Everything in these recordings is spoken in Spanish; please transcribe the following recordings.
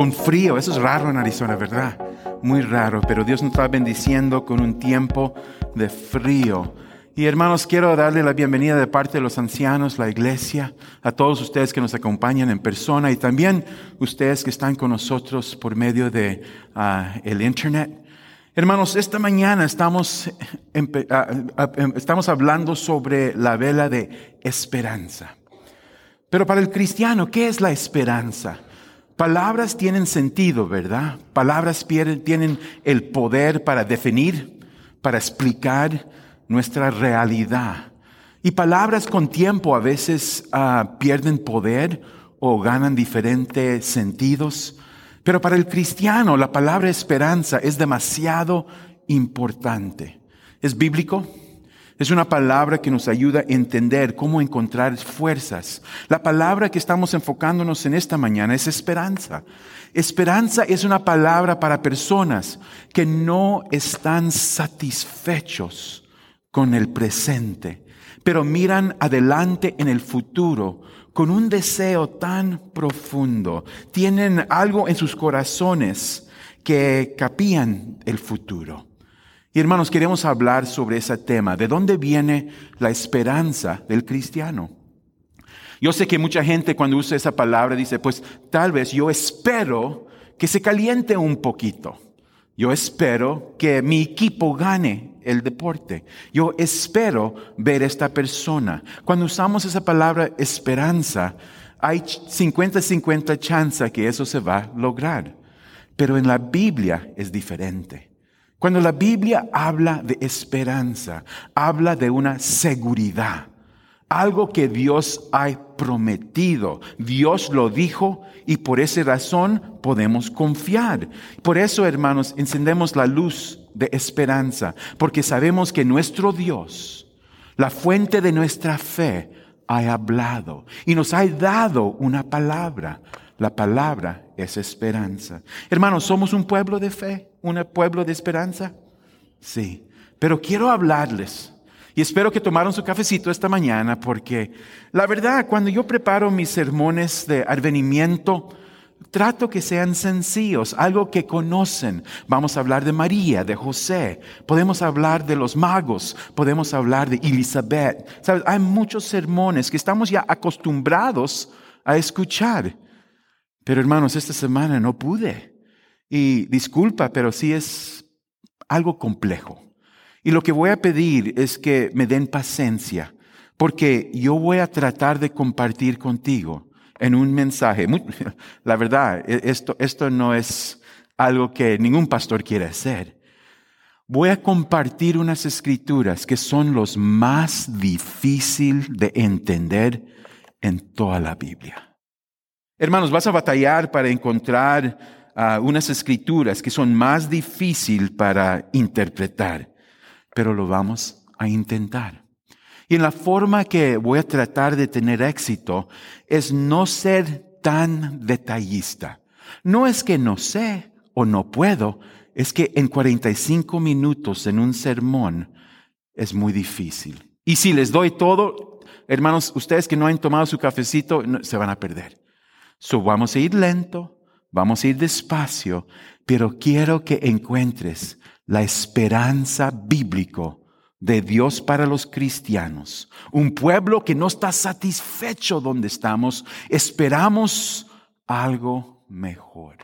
Un frío, eso es raro en Arizona, ¿verdad? Muy raro, pero Dios nos está bendiciendo con un tiempo de frío. Y hermanos, quiero darle la bienvenida de parte de los ancianos, la iglesia, a todos ustedes que nos acompañan en persona y también ustedes que están con nosotros por medio de ah, el internet. Hermanos, esta mañana estamos, ah, ah, em, estamos hablando sobre la vela de esperanza. Pero para el cristiano, ¿qué es la esperanza? Palabras tienen sentido, ¿verdad? Palabras tienen el poder para definir, para explicar nuestra realidad. Y palabras con tiempo a veces ah, pierden poder o ganan diferentes sentidos. Pero para el cristiano la palabra esperanza es demasiado importante. ¿Es bíblico? Es una palabra que nos ayuda a entender cómo encontrar fuerzas. La palabra que estamos enfocándonos en esta mañana es esperanza. Esperanza es una palabra para personas que no están satisfechos con el presente, pero miran adelante en el futuro con un deseo tan profundo. Tienen algo en sus corazones que capían el futuro. Y hermanos, queremos hablar sobre ese tema. ¿De dónde viene la esperanza del cristiano? Yo sé que mucha gente cuando usa esa palabra dice, pues tal vez yo espero que se caliente un poquito. Yo espero que mi equipo gane el deporte. Yo espero ver esta persona. Cuando usamos esa palabra esperanza, hay 50-50 chance que eso se va a lograr. Pero en la Biblia es diferente. Cuando la Biblia habla de esperanza, habla de una seguridad, algo que Dios ha prometido. Dios lo dijo y por esa razón podemos confiar. Por eso, hermanos, encendemos la luz de esperanza, porque sabemos que nuestro Dios, la fuente de nuestra fe, ha hablado y nos ha dado una palabra. La palabra es esperanza. Hermanos, ¿somos un pueblo de fe? ¿Un pueblo de esperanza? Sí. Pero quiero hablarles. Y espero que tomaron su cafecito esta mañana porque la verdad, cuando yo preparo mis sermones de advenimiento, trato que sean sencillos, algo que conocen. Vamos a hablar de María, de José, podemos hablar de los magos, podemos hablar de Elizabeth. ¿Sabes? Hay muchos sermones que estamos ya acostumbrados a escuchar. Pero hermanos, esta semana no pude. Y disculpa, pero sí es algo complejo. Y lo que voy a pedir es que me den paciencia, porque yo voy a tratar de compartir contigo en un mensaje. La verdad, e, esto, esto no es algo que ningún pastor quiere hacer. Voy a compartir unas escrituras que son los más difíciles de entender en toda la Biblia. Hermanos, vas a batallar para encontrar ah, unas escrituras que son más difíciles para interpretar, pero lo vamos a intentar. Y en la forma que voy a tratar de tener éxito es no ser tan detallista. No es que no sé o no puedo, es que en 45 minutos en un sermón es muy difícil. Y si les doy todo, hermanos, ustedes que no han tomado su cafecito, se van a perder. So vamos a ir lento, vamos a ir despacio, pero quiero que encuentres la esperanza bíblico de Dios para los cristianos. Un pueblo que no está satisfecho donde estamos, esperamos algo mejor.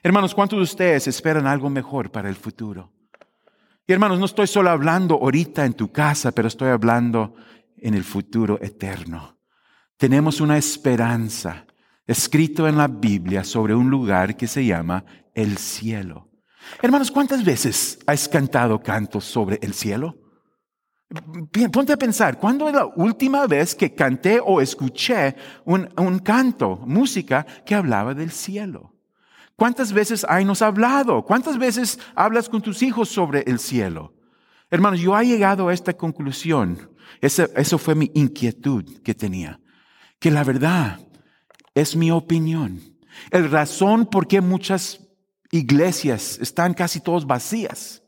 Hermanos, ¿cuántos de ustedes esperan algo mejor para el futuro? Y hermanos, no estoy solo hablando ahorita en tu casa, pero estoy hablando en el futuro eterno. Tenemos una esperanza escrito en la Biblia sobre un lugar que se llama el cielo. Hermanos, ¿cuántas veces has cantado cantos sobre el cielo? Ponte a pensar, ¿cuándo es la última vez que canté o escuché un, un canto, música que hablaba del cielo? ¿Cuántas veces hay nos hablado? ¿Cuántas veces hablas con tus hijos sobre el cielo? Hermanos, yo he llegado a esta conclusión. Esa, eso fue mi inquietud que tenía. Que la verdad, es mi opinión. El razón por qué muchas iglesias están casi todas vacías.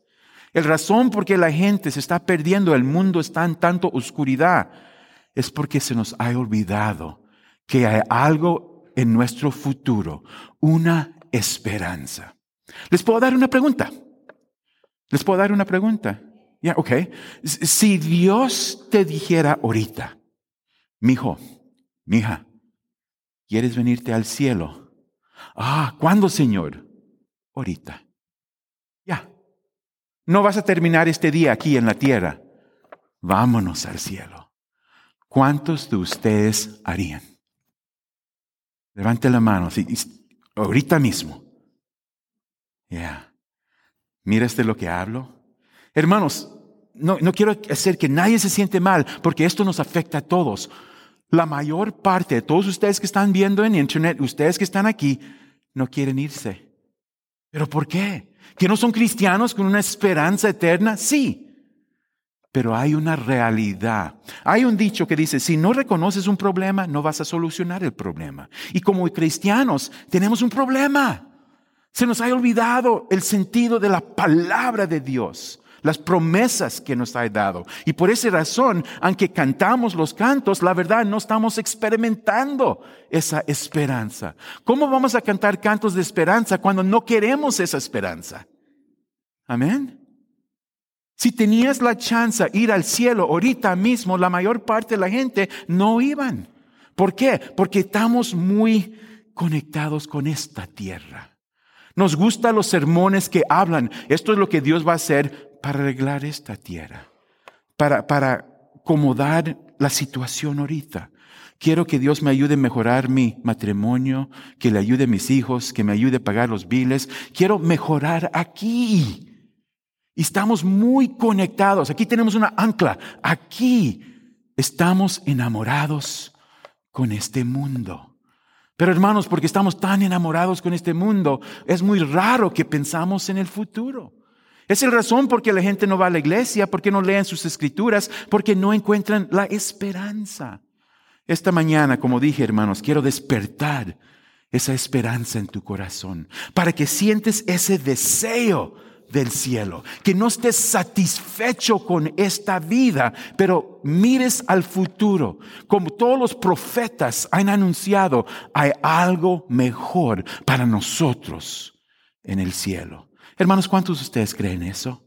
El razón por qué la gente se está perdiendo, el mundo está en tanto oscuridad, es porque se nos ha olvidado que hay algo en nuestro futuro, una esperanza. Les puedo dar una pregunta. Les puedo dar una pregunta. Ya, ok. Si Dios te dijera ahorita, mi hijo, mi hija, ¿quieres venirte al cielo? Ah, ¿cuándo, Señor? Ahorita. Ya. No vas a terminar este día aquí en la tierra. Vámonos al cielo. ¿Cuántos de ustedes harían? Levante la mano, ahorita mismo. Ya. ¿Mira de lo que hablo? Hermanos, no, no quiero hacer que nadie se siente mal, porque esto nos afecta a todos. La mayor parte de todos ustedes que están viendo en internet, ustedes que están aquí, no quieren irse. ¿Pero por qué? ¿Que no son cristianos con una esperanza eterna? Sí. Pero hay una realidad. Hay un dicho que dice, si no reconoces un problema, no vas a solucionar el problema. Y como cristianos tenemos un problema. Se nos ha olvidado el sentido de la palabra de Dios, las promesas que nos ha dado. Y por esa razón, aunque cantamos los cantos, la verdad no estamos experimentando esa esperanza. ¿Cómo vamos a cantar cantos de esperanza cuando no queremos esa esperanza? Amén. Si tenías la chance de ir al cielo ahorita mismo, la mayor parte de la gente no iban. ¿Por qué? Porque estamos muy conectados con esta tierra. Nos gustan los sermones que hablan. Esto es lo que Dios va a hacer para arreglar esta tierra, para, para acomodar la situación ahorita. Quiero que Dios me ayude a mejorar mi matrimonio, que le ayude a mis hijos, que me ayude a pagar los biles. Quiero mejorar aquí. Estamos muy conectados. Aquí tenemos una ancla. Aquí estamos enamorados con este mundo. Pero hermanos, porque estamos tan enamorados con este mundo, es muy raro que pensamos en el futuro. Es la razón por qué la gente no va a la iglesia, porque no leen sus escrituras, porque no encuentran la esperanza. Esta mañana, como dije, hermanos, quiero despertar esa esperanza en tu corazón, para que sientes ese deseo del cielo, que no estés satisfecho con esta vida, pero mires al futuro. Como todos los profetas han anunciado, hay algo mejor para nosotros en el cielo. Hermanos, ¿cuántos de ustedes creen eso?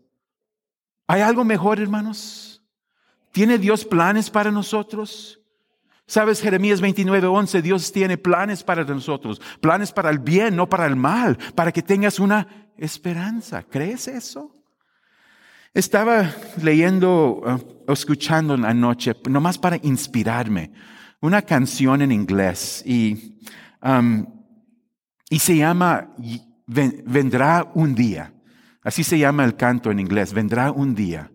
¿Hay algo mejor, hermanos? ¿Tiene Dios planes para nosotros? Sabes, Jeremías 29, 11, Dios tiene planes para nosotros, planes para el bien, no para el mal, para que tengas una esperanza. ¿Crees eso? Estaba leyendo, uh, escuchando anoche, nomás para inspirarme, una canción en inglés y, y se llama Vendrá un día. Así se llama el canto en inglés, Vendrá un día.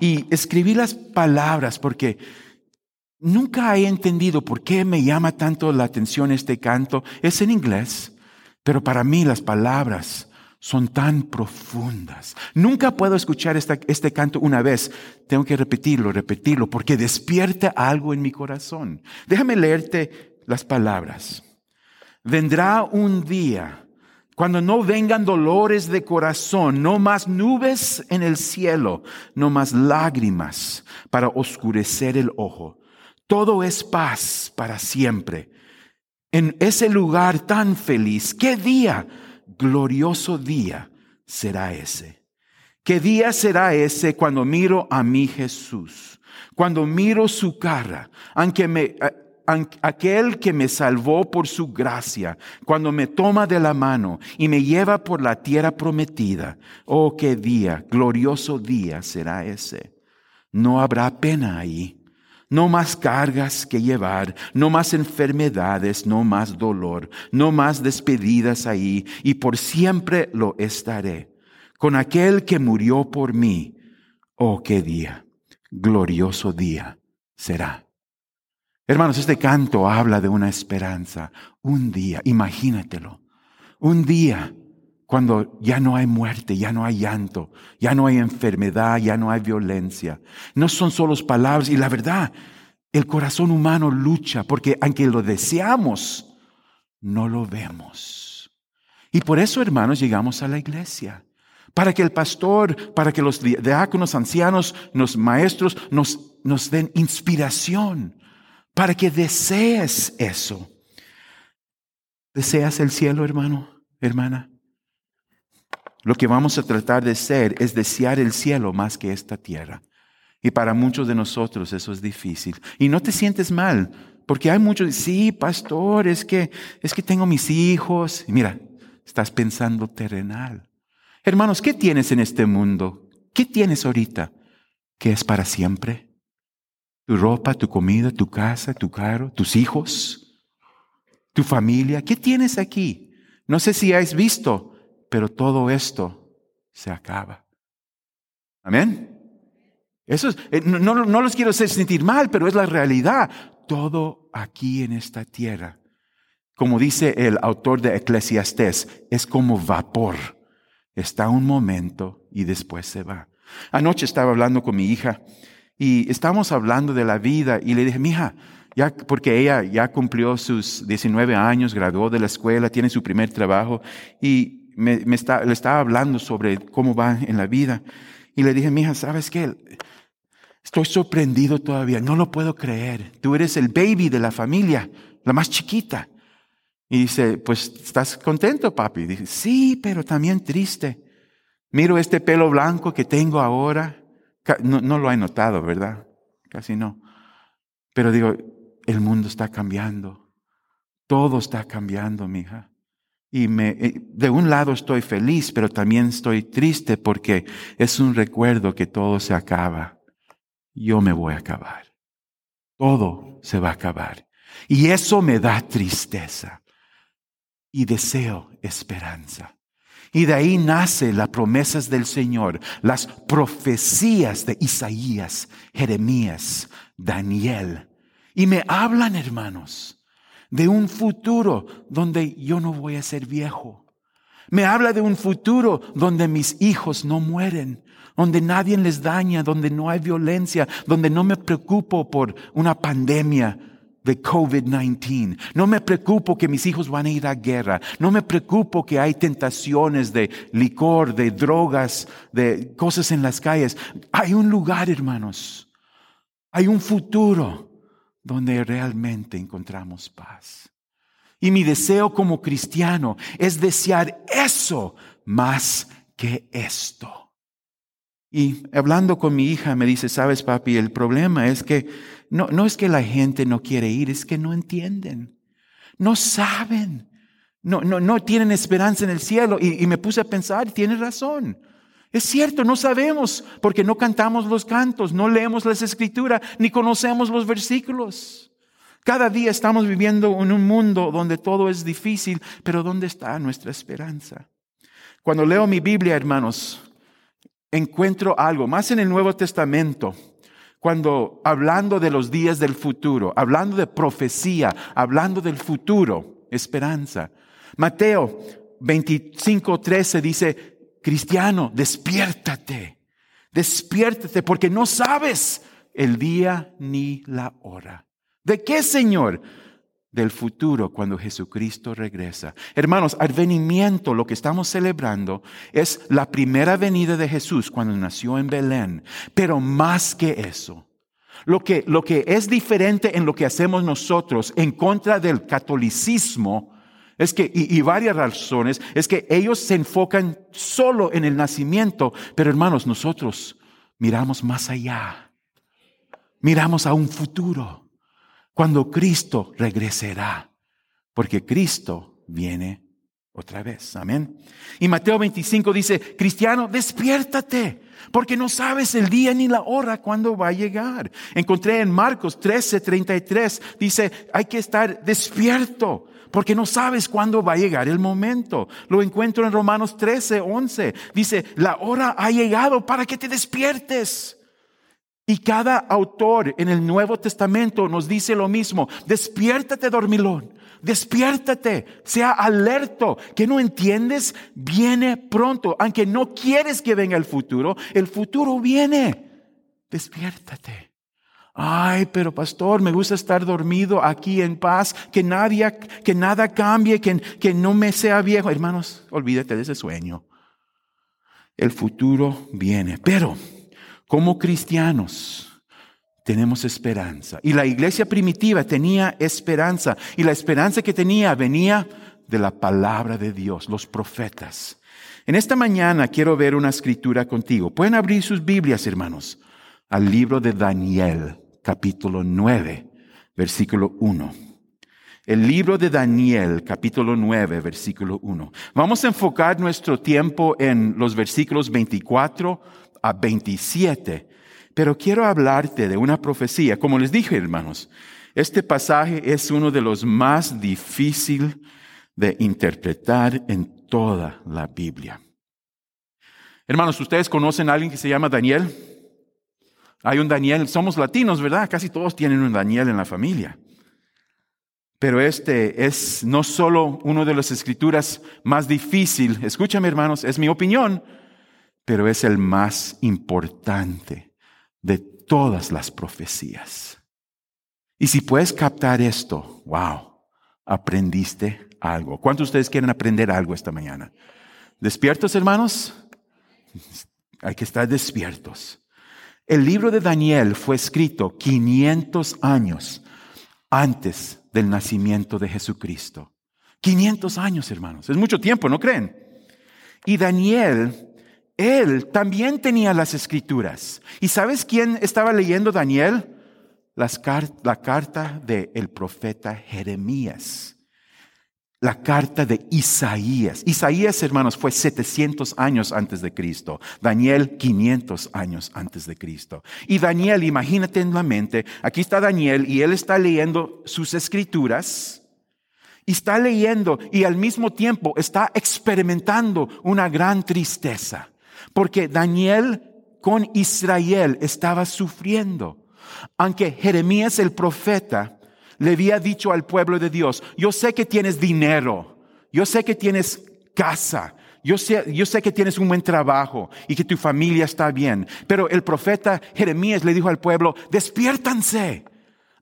Y escribí las palabras porque nunca he entendido por qué me llama tanto la atención este canto. Es en inglés. Pero para mí las palabras son tan profundas. Nunca puedo escuchar este canto una vez. Tengo que repetirlo, repetirlo, porque despierta algo en mi corazón. Déjame leerte las palabras. Vendrá un día cuando no vengan dolores de corazón, no más nubes en el cielo, no más lágrimas para oscurecer el ojo. Todo es paz para siempre en ese lugar tan feliz. ¿Qué día, glorioso día será ese? ¿Qué día será ese cuando miro a mi Jesús? Cuando miro su cara, aunque me, aquel que me salvó por su gracia, cuando me toma de la mano y me lleva por la tierra prometida. Oh, qué día, glorioso día será ese. No habrá pena ahí no más cargas que llevar, no más enfermedades, no más dolor, no más despedidas ahí, y por siempre lo estaré con aquel que murió por mí. Oh, qué día, glorioso día será. Hermanos, este canto habla de una esperanza, un día, imagínatelo, un día cuando ya no hay muerte, ya no hay llanto, ya no hay enfermedad, ya no hay violencia. No son solo palabras y la verdad, el corazón humano lucha porque aunque lo deseamos, no lo vemos. Y por eso, hermanos, llegamos a la iglesia. Para que el pastor, para que los diáconos, ancianos, los maestros nos, nos den inspiración, para que desees eso. ¿Deseas el cielo, hermano, hermana? Lo que vamos a tratar de ser es desear el cielo más que esta tierra. Y para muchos de nosotros eso es difícil. Y no te sientes mal, porque hay muchos, sí, pastor, es que, es que tengo mis hijos. Mira, estás pensando terrenal. Hermanos, ¿qué tienes en este mundo? ¿Qué tienes ahorita? ¿Qué es para siempre? Tu ropa, tu comida, tu casa, tu carro, tus hijos, tu familia. ¿Qué tienes aquí? No sé si has visto pero todo esto se acaba. Amén. Eso es, eh, no, no, los quiero hacer sentir mal, pero es la realidad. Todo aquí en esta tierra, como dice el autor de Eclesiastés, es como vapor. Está un momento y después se va. Anoche estaba hablando con mi hija y estábamos hablando de la vida y le dije, mija, ya, porque ella ya cumplió sus 19 años, graduó de la escuela, tiene su primer trabajo y me, está, le estaba hablando sobre cómo va en la vida. Y le dije, mija, ¿sabes qué? Estoy sorprendido todavía, no lo puedo creer. Tú eres el baby de la familia, la más chiquita. Y dice, pues, ¿estás contento, papi? Dice, sí, pero también triste. Miro este pelo blanco que tengo ahora. No, no lo he notado, ¿verdad? Casi no. Pero digo, el mundo está cambiando. Todo está cambiando, mija. Y me, eh, de un lado estoy feliz, pero también estoy triste porque es un recuerdo que todo se acaba. Yo me voy a acabar. Todo se va a acabar. Y eso me da tristeza. Y deseo esperanza. Y de ahí nace las promesas del Señor, las profecías de Isaías, Jeremías, Daniel. Y me hablan, hermanos, de un futuro donde yo no voy a ser viejo. Me habla de un futuro donde mis hijos no mueren, donde nadie les daña, donde no hay violencia, donde no me preocupo por una pandemia de COVID-19. No me preocupo que mis hijos van a ir a guerra. No me preocupo que hay tentaciones de licor, de drogas, de cosas en las calles. Hay un lugar, hermanos. Hay un futuro donde realmente encontramos paz. Y mi deseo como cristiano es desear eso más que esto. Y hablando con mi hija me dice, sabes papi, el problema es que no, no es que la gente no quiere ir, es que no entienden, no saben, no, no, no tienen esperanza en el cielo. Y, y me puse a pensar, tiene razón. Es cierto, no sabemos porque no cantamos los cantos, no leemos las escrituras, ni conocemos los versículos. Cada día estamos viviendo en un mundo donde todo es difícil, pero ¿dónde está nuestra esperanza? Cuando leo mi Biblia, hermanos, encuentro algo, más en el Nuevo Testamento, cuando hablando de los días del futuro, hablando de profecía, hablando del futuro, esperanza. Mateo 25, 13 dice, Cristiano, despiértate, despiértate porque no sabes el día ni la hora. ¿De qué, Señor? Del futuro cuando Jesucristo regresa. Hermanos, advenimiento, lo que estamos celebrando, es la primera venida de Jesús cuando nació en Belén. Pero más que eso, lo que, lo que es diferente en lo que hacemos nosotros en contra del catolicismo es que, y, varias razones, es que ellos se enfocan solo en el nacimiento, pero hermanos, nosotros miramos más allá. Miramos a un futuro, cuando Cristo regresará, porque Cristo viene otra vez. Amén. Y Mateo 25 dice, cristiano, despiértate, porque no sabes el día ni la hora cuando va a llegar. Encontré en Marcos 13, 33, dice, hay que estar despierto porque no sabes cuándo va a llegar el momento. Lo encuentro en Romanos 13, 11. Dice, la hora ha llegado para que te despiertes. Y cada autor en el Nuevo Testamento nos dice lo mismo. Despiértate, dormilón. Despiértate, sea alerto, que no entiendes, viene pronto. Aunque no quieres que venga el futuro, el futuro viene. Despiértate. Ay, pero pastor, me gusta estar dormido aquí en paz, que nadie, que nada cambie, que, que no me sea viejo. Hermanos, olvídate de ese sueño. El futuro viene. Pero, como cristianos, tenemos esperanza. Y la iglesia primitiva tenía esperanza. Y la esperanza que tenía venía de la palabra de Dios, los profetas. En esta mañana quiero ver una escritura contigo. Pueden abrir sus Biblias, hermanos, al libro de Daniel, capítulo 9, versículo 1. El libro de Daniel, capítulo 9, versículo 1. Vamos a enfocar nuestro tiempo en los versículos 24 a 27, pero quiero hablarte de una profecía. Como les dije, hermanos, este pasaje es uno de los más difíciles de interpretar en toda la Biblia. Hermanos, ¿ustedes conocen a alguien que se llama Daniel? Hay un Daniel, somos latinos, ¿verdad? Casi todos tienen un Daniel en la familia. Pero este es no solo uno de las escrituras más difícil, escúchame hermanos, es mi opinión, pero es el más importante de todas las profecías. Y si puedes captar esto, wow, aprendiste algo. ¿Cuántos de ustedes quieren aprender algo esta mañana? ¿Despiertos, hermanos? Hay que estar despiertos. El libro de Daniel fue escrito 500 años antes del nacimiento de Jesucristo. 500 años, hermanos. Es mucho tiempo, ¿no creen? Y Daniel, él también tenía las escrituras. ¿Y sabes quién estaba leyendo Daniel? Las la carta del profeta Jeremías la carta de Isaías. Isaías, hermanos, fue 700 años antes de Cristo. Daniel, 500 años antes de Cristo. Y Daniel, imagínate en la mente, aquí está Daniel y él está leyendo sus escrituras. Y está leyendo y al mismo tiempo está experimentando una gran tristeza. Porque Daniel con Israel estaba sufriendo. Aunque Jeremías el profeta le había dicho al pueblo de Dios, yo sé que tienes dinero, yo sé que tienes casa, yo sé, yo sé que tienes un buen trabajo y que tu familia está bien, pero el profeta Jeremías le dijo al pueblo, despiértanse.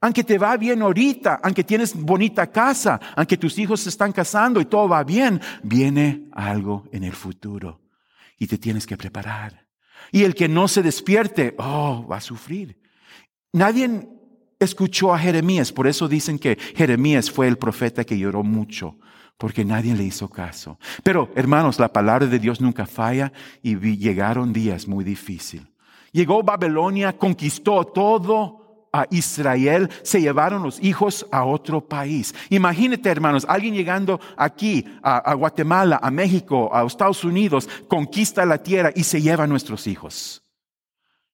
Aunque te va bien ahorita, aunque tienes bonita casa, aunque tus hijos se están casando y todo va bien, viene algo en el futuro y te tienes que preparar. Y el que no se despierte, oh, va a sufrir. Nadie escuchó a Jeremías. Por eso dicen que Jeremías fue el profeta que lloró mucho, porque nadie le hizo caso. Pero, hermanos, la palabra de Dios nunca falla y llegaron días muy difíciles. Llegó Babilonia, conquistó todo a Israel, se llevaron los hijos a otro país. Imagínate, hermanos, alguien llegando aquí a, Guatemala, a México, a Estados Unidos, conquista la tierra y se lleva a nuestros hijos.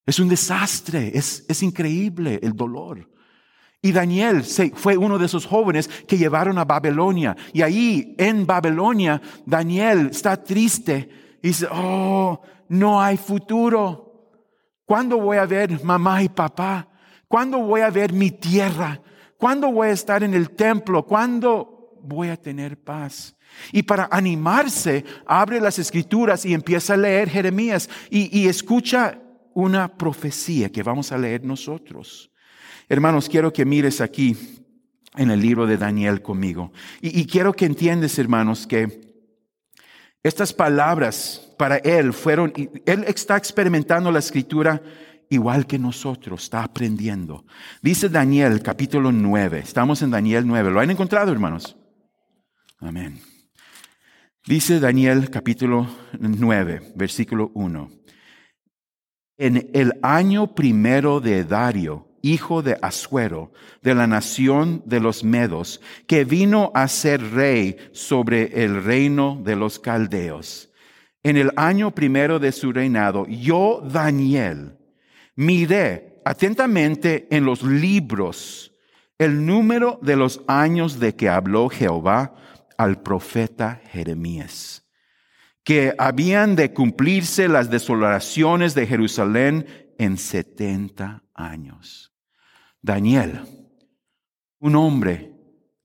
Es un desastre, es, es increíble el dolor. Y Daniel fue uno de esos jóvenes que llevaron a Babilonia. Y ahí en Babilonia, Daniel está triste y dice, oh, no hay futuro. ¿Cuándo voy a ver mamá y papá? ¿Cuándo voy a ver mi tierra? ¿Cuándo voy a estar en el templo? ¿Cuándo voy a tener paz? Y para animarse, abre las escrituras y empieza a leer Jeremías y, y escucha una profecía que vamos a leer nosotros. Hermanos, quiero que mires aquí en el libro de Daniel conmigo. Y, quiero que entiendes, hermanos, que estas palabras para él fueron, él está experimentando la escritura igual que nosotros, está aprendiendo. Dice Daniel capítulo 9, estamos en Daniel 9, ¿lo han encontrado, hermanos? Amén. Dice Daniel capítulo 9, versículo 1. En el año primero de Dario, hijo de Asuero, de la nación de los Medos, que vino a ser rey sobre el reino de los caldeos. En el año primero de su reinado, yo, Daniel, miré atentamente en los libros el número de los años de que habló Jehová al profeta Jeremías, que habían de cumplirse las desolaciones de Jerusalén en setenta años. Daniel, un hombre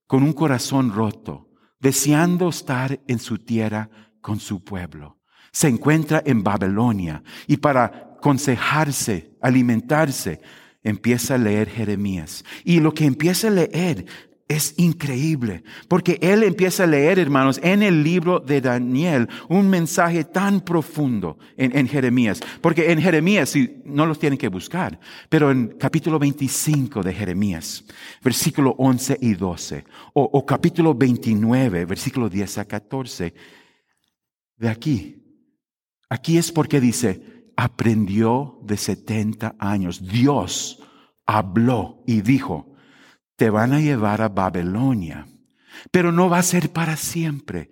con un corazón roto, deseando estar en su tierra con su pueblo, se encuentra en Babilonia y para aconsejarse, alimentarse, empieza a leer Jeremías. Y lo que empieza a leer es increíble, porque él empieza a leer, hermanos, en el libro de Daniel, un mensaje tan profundo en, Jeremías, porque en Jeremías, si no los tienen que buscar, pero en capítulo 25 de Jeremías, versículo 11 y 12, o, o capítulo 29, versículo 10 a 14, de aquí, aquí es porque dice, aprendió de 70 años, Dios habló y dijo, te van a llevar a Babilonia, pero no va a ser para siempre.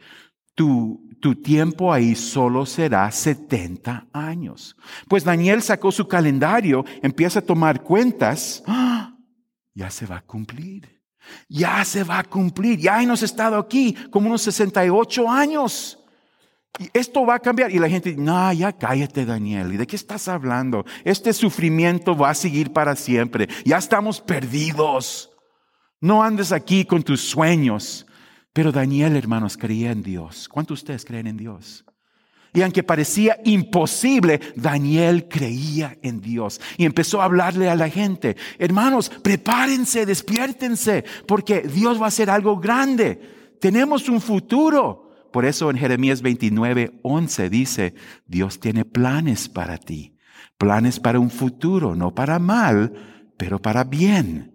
Tu, tu tiempo ahí solo será 70 años. Pues Daniel sacó su calendario, empieza a tomar cuentas, ¡Ah! ya se va a cumplir. Ya se va a cumplir. Ya hemos estado aquí como unos 68 años. Y esto va a cambiar. Y la gente, no, ya cállate, Daniel. ¿Y de qué estás hablando? Este sufrimiento va a seguir para siempre. Ya estamos perdidos. No andes aquí con tus sueños. Pero Daniel, hermanos, creía en Dios. ¿Cuántos de ustedes creen en Dios? Y aunque parecía imposible, Daniel creía en Dios y empezó a hablarle a la gente, hermanos, prepárense, despiértense, porque Dios va a hacer algo grande. Tenemos un futuro. Por eso en Jeremías 29, 11 dice, Dios tiene planes para ti, planes para un futuro, no para mal, pero para bien.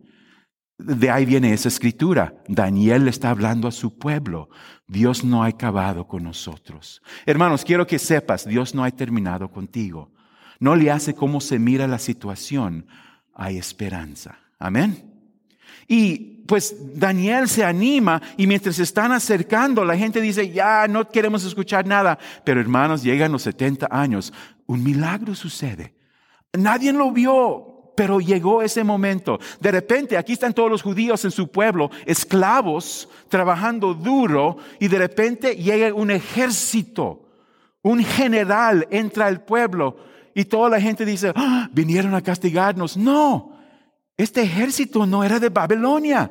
De ahí viene esa escritura. Daniel está hablando a su pueblo. Dios no ha acabado con nosotros. Hermanos, quiero que sepas, Dios no ha terminado contigo. No le hace cómo se mira la situación. Hay esperanza. Amén. Y pues Daniel se anima y mientras se están acercando, la gente dice, ya no queremos escuchar nada. Pero hermanos, llegan los 70 años. Un milagro sucede. Nadie lo vio, pero llegó ese momento. De repente, aquí están todos los judíos en su pueblo, esclavos, trabajando duro, y de repente llega un ejército, un general entra al pueblo, y toda la gente dice, ah, vinieron a castigarnos. No, este ejército no era de Babilonia,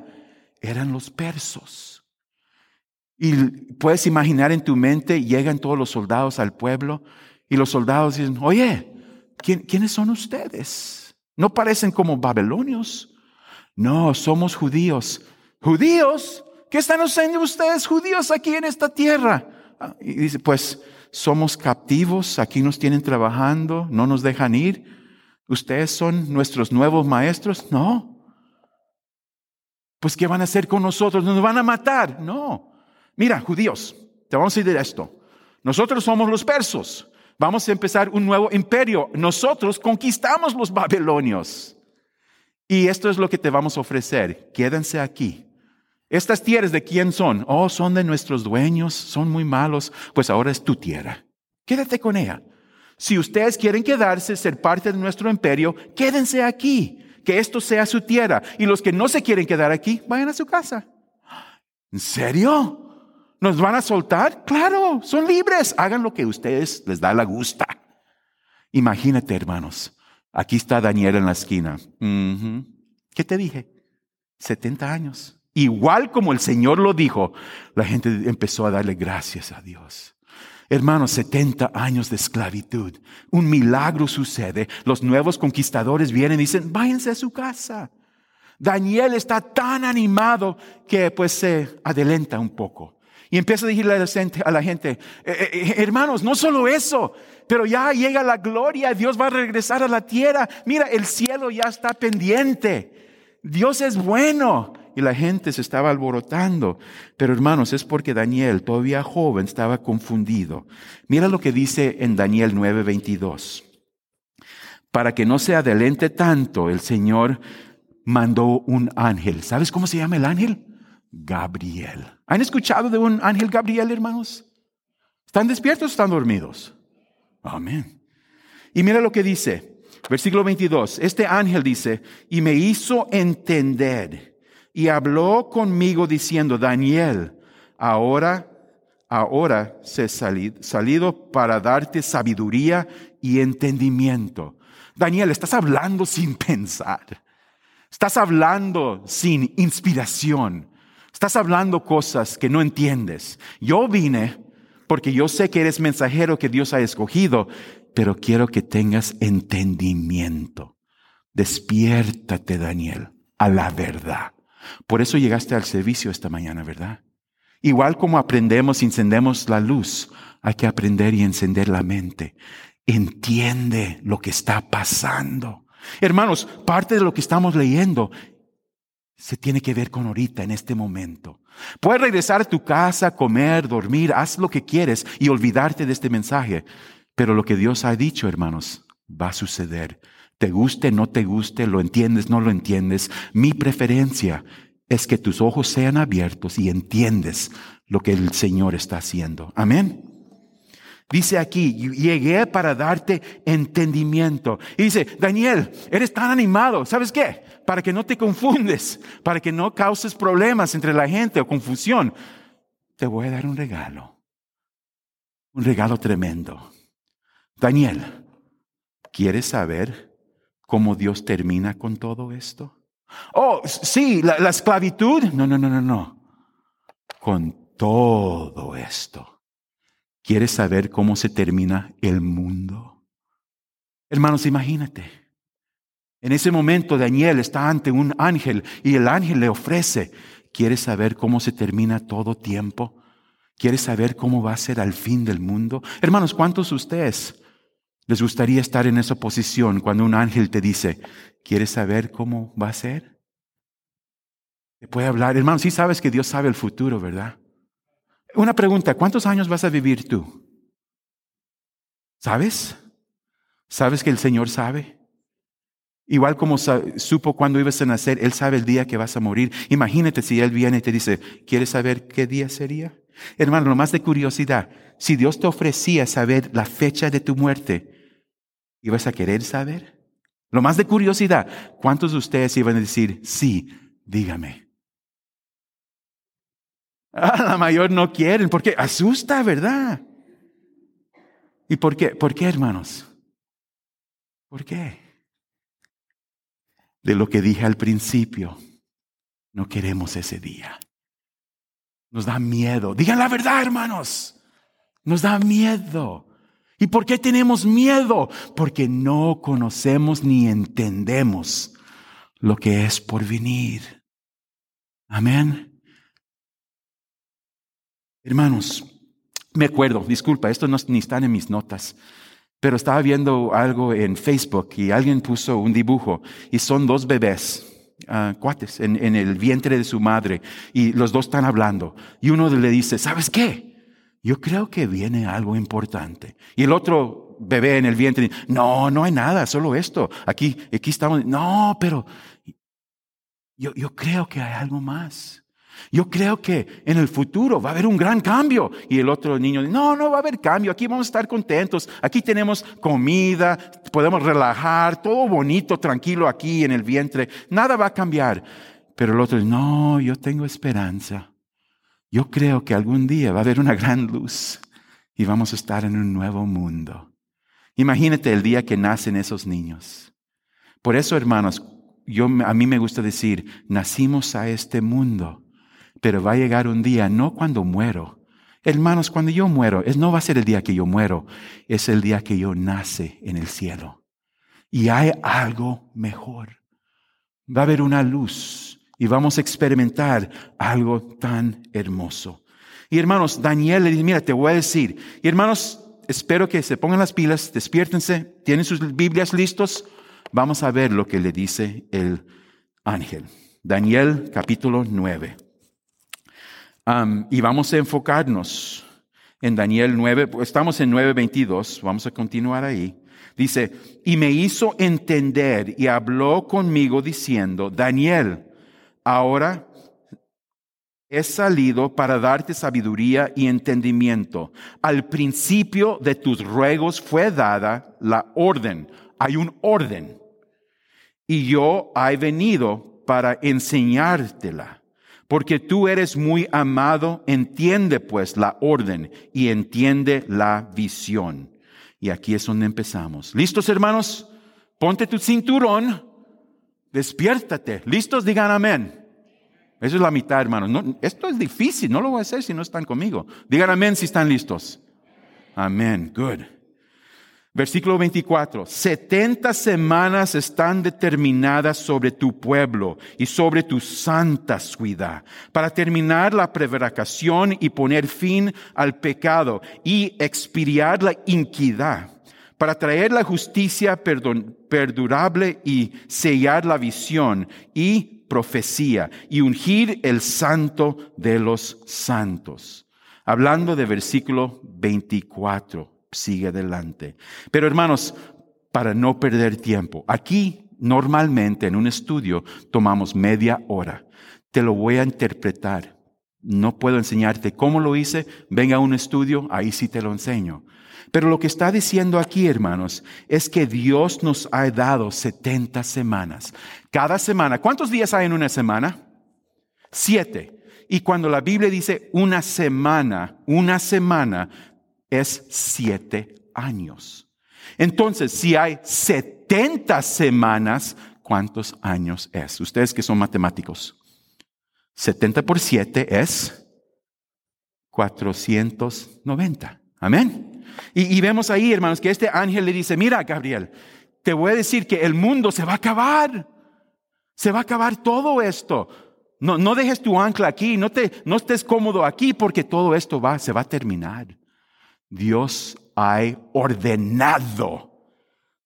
eran los persos. Y puedes imaginar en tu mente, llegan todos los soldados al pueblo, y los soldados dicen, oye, ¿quiénes son ustedes? No parecen como babilonios. No, somos judíos. ¿Judíos? ¿Qué están haciendo ustedes judíos aquí en esta tierra? Ah, y dice, pues somos captivos, aquí nos tienen trabajando, no nos dejan ir. ¿Ustedes son nuestros nuevos maestros? No. Pues ¿qué van a hacer con nosotros? ¿Nos van a matar? No. Mira, judíos, te vamos a decir esto. Nosotros somos los persos. Vamos a empezar un nuevo imperio. Nosotros conquistamos los babilonios. Y esto es lo que te vamos a ofrecer. Quédense aquí. Estas tierras de quién son? Oh, son de nuestros dueños, son muy malos. Pues ahora es tu tierra. Quédate con ella. Si ustedes quieren quedarse, ser parte de nuestro imperio, quédense aquí. Que esto sea su tierra. Y los que no se quieren quedar aquí, vayan a su casa. ¿En serio? ¿Nos van a soltar? Claro, son libres. Hagan lo que ustedes les da la gusta. Imagínate, hermanos. Aquí está Daniel en la esquina. ¿Qué te dije? 70 años. Igual como el Señor lo dijo, la gente empezó a darle gracias a Dios. Hermanos, 70 años de esclavitud. Un milagro sucede. Los nuevos conquistadores vienen y dicen, váyanse a su casa. Daniel está tan animado que pues se adelanta un poco. Y empieza a decirle a la gente, eh, eh, eh, hermanos, no solo eso, pero ya llega la gloria, Dios va a regresar a la tierra. Mira, el cielo ya está pendiente. Dios es bueno. Y la gente se estaba alborotando. Pero hermanos, es porque Daniel, todavía joven, estaba confundido. Mira lo que dice en Daniel 9:22. Para que no se adelente tanto, el Señor mandó un ángel. ¿Sabes cómo se llama el ángel? Gabriel. ¿Han escuchado de un ángel Gabriel, hermanos? ¿Están despiertos o están dormidos? Amén. Y mira lo que dice, versículo 22. Este ángel dice, y me hizo entender y habló conmigo diciendo, Daniel, ahora, ahora se he salido, salido para darte sabiduría y entendimiento. Daniel, estás hablando sin pensar. Estás hablando sin inspiración. Estás hablando cosas que no entiendes. Yo vine porque yo sé que eres mensajero que Dios ha escogido, pero quiero que tengas entendimiento. Despiértate, Daniel, a la verdad. Por eso llegaste al servicio esta mañana, ¿verdad? Igual como aprendemos y encendemos la luz, hay que aprender y encender la mente. Entiende lo que está pasando. Hermanos, parte de lo que estamos leyendo se tiene que ver con ahorita, en este momento. Puedes regresar a tu casa, comer, dormir, haz lo que quieres y olvidarte de este mensaje. Pero lo que Dios ha dicho, hermanos, va a suceder. Te guste, no te guste, lo entiendes, no lo entiendes. Mi preferencia es que tus ojos sean abiertos y entiendes lo que el Señor está haciendo. Amén. Dice aquí, llegué para darte entendimiento. Y dice, Daniel, eres tan animado. ¿Sabes qué? Para que no te confundes, para que no causes problemas entre la gente o confusión, te voy a dar un regalo. Un regalo tremendo. Daniel, ¿quieres saber cómo Dios termina con todo esto? Oh, sí, la, la esclavitud. No, no, no, no, no. Con todo esto ¿Quieres saber cómo se termina el mundo? Hermanos, imagínate. En ese momento Daniel está ante un ángel y el ángel le ofrece, ¿quieres saber cómo se termina todo tiempo? ¿Quieres saber cómo va a ser al fin del mundo? Hermanos, ¿cuántos de ustedes les gustaría estar en esa posición cuando un ángel te dice, ¿quieres saber cómo va a ser? Te puede hablar, hermanos, sí sabes que Dios sabe el futuro, ¿verdad? Una pregunta, ¿cuántos años vas a vivir tú? ¿Sabes? ¿Sabes que el Señor sabe? Igual como supo cuándo ibas a nacer, Él sabe el día que vas a morir. Imagínate si Él viene y te dice, ¿quieres saber qué día sería? Hermano, lo más de curiosidad, si Dios te ofrecía saber la fecha de tu muerte, ¿ibas a querer saber? Lo más de curiosidad, ¿cuántos de ustedes iban a decir, sí, dígame? Ah, la mayor no quieren porque asusta, ¿verdad? ¿Y por qué? ¿Por qué, hermanos? ¿Por qué? De lo que dije al principio, no queremos ese día. Nos da miedo. Digan la verdad, hermanos. Nos da miedo. ¿Y por qué tenemos miedo? Porque no conocemos ni entendemos lo que es por venir. Amén. Hermanos, me acuerdo, disculpa, esto no ni están en mis notas, pero estaba viendo algo en Facebook y alguien puso un dibujo y son dos bebés, ah, cuates, en, en, el vientre de su madre y los dos están hablando. Y uno le dice, ¿sabes qué? Yo creo que viene algo importante. Y el otro bebé en el vientre, no, no hay nada, solo esto. Aquí, aquí estamos, no, pero yo, yo creo que hay algo más. Yo creo que en el futuro va a haber un gran cambio. Y el otro niño, no, no va a haber cambio, aquí vamos a estar contentos, aquí tenemos comida, podemos relajar, todo bonito, tranquilo aquí en el vientre, nada va a cambiar. Pero el otro, no, yo tengo esperanza. Yo creo que algún día va a haber una gran luz y vamos a estar en un nuevo mundo. Imagínate el día que nacen esos niños. Por eso, hermanos, yo, a mí me gusta decir, nacimos a este mundo pero va a llegar un día, no cuando muero. Hermanos, cuando yo muero, es, no va a ser el día que yo muero, es el día que yo nace en el cielo. Y hay algo mejor. Va a haber una luz y vamos a experimentar algo tan hermoso. Y hermanos, Daniel le dice, mira, te voy a decir. Y hermanos, espero que se pongan las pilas, despiértense, tienen sus Biblias listos. Vamos a ver lo que le dice el ángel. Daniel capítulo 9 y vamos a enfocarnos en Daniel 9, estamos en 9.22, vamos a continuar ahí. Dice, y me hizo entender y habló conmigo diciendo, Daniel, ahora he salido para darte sabiduría y entendimiento. Al principio de tus ruegos fue dada la orden. Hay un orden. Y yo he venido para enseñártela porque tú eres muy amado, entiende pues la orden y entiende la visión. Y aquí es donde empezamos. ¿Listos, hermanos? Ponte tu cinturón, despiértate. ¿Listos? Digan amén. Eso es la mitad, hermanos. esto es difícil, no lo voy a hacer si no están conmigo. Digan amén si están listos. Amén, good. Versículo 24, 70 semanas están determinadas sobre tu pueblo y sobre tu santa ciudad, para terminar la prevaricación y poner fin al pecado y expiar la iniquidad, para traer la justicia perdurable y sellar la visión y profecía y ungir el santo de los santos. Hablando de versículo 24 sigue adelante. Pero hermanos, para no perder tiempo, aquí normalmente en un estudio tomamos media hora. Te lo voy a interpretar. No puedo enseñarte cómo lo hice. Venga a un estudio, ahí sí te lo enseño. Pero lo que está diciendo aquí, hermanos, es que Dios nos ha dado 70 semanas. Cada semana, ¿cuántos días hay en una semana? Siete. Y cuando la Biblia dice una semana, una semana, es siete años. Entonces, si hay 70 semanas, ¿cuántos años es? Ustedes que son matemáticos. 70 por 7 es 490. Amén. Y, vemos ahí, hermanos, que este ángel le dice, mira, Gabriel, te voy a decir que el mundo se va a acabar. Se va a acabar todo esto. No, no dejes tu ancla aquí, no, te, no estés cómodo aquí porque todo esto va, se va a terminar. Dios ha ordenado,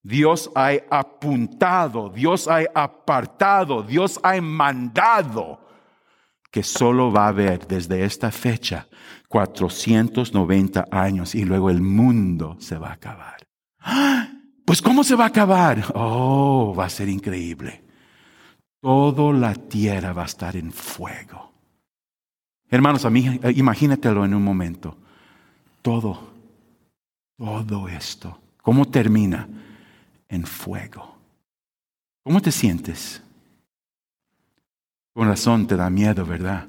Dios ha apuntado, Dios ha apartado, Dios ha mandado que solo va a haber desde esta fecha 490 años y luego el mundo se va a acabar. Pues ¿cómo se va a acabar? Oh, va a ser increíble. Toda la tierra va a estar en fuego. Hermanos, imagínatelo en un momento. Todo todo esto. ¿Cómo termina? En fuego. ¿Cómo te sientes? Con razón te da miedo, ¿verdad?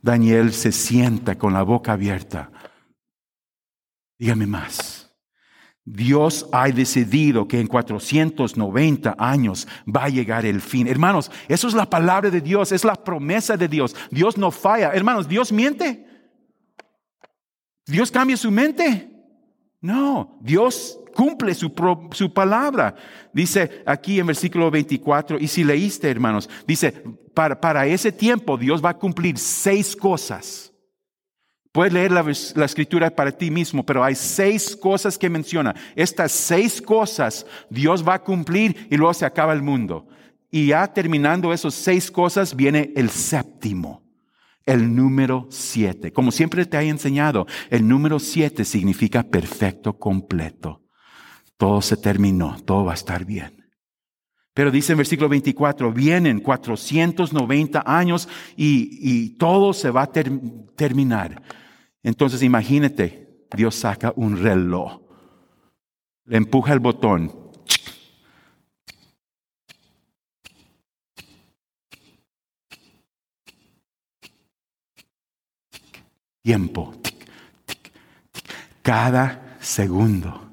Daniel se sienta con la boca abierta. Dígame más. Dios ha decidido que en 490 años va a llegar el fin. Hermanos, eso es la palabra de Dios, es la promesa de Dios. Dios no falla. Hermanos, Dios miente. Dios cambia su mente. No, Dios cumple su, palabra. Dice aquí en versículo 24, y si leíste, hermanos, dice, para, para ese tiempo Dios va a cumplir seis cosas. Puedes leer la, la, escritura para ti mismo, pero hay seis cosas que menciona. Estas seis cosas Dios va a cumplir y luego se acaba el mundo. Y ya terminando esas seis cosas viene el séptimo el número siete. Como siempre te he enseñado, el número siete significa perfecto, completo. Todo se terminó, todo va a estar bien. Pero dice en versículo 24, vienen 490 años y, todo se va a terminar. Entonces imagínate, Dios saca un reloj, le empuja el botón tiempo. Cada segundo,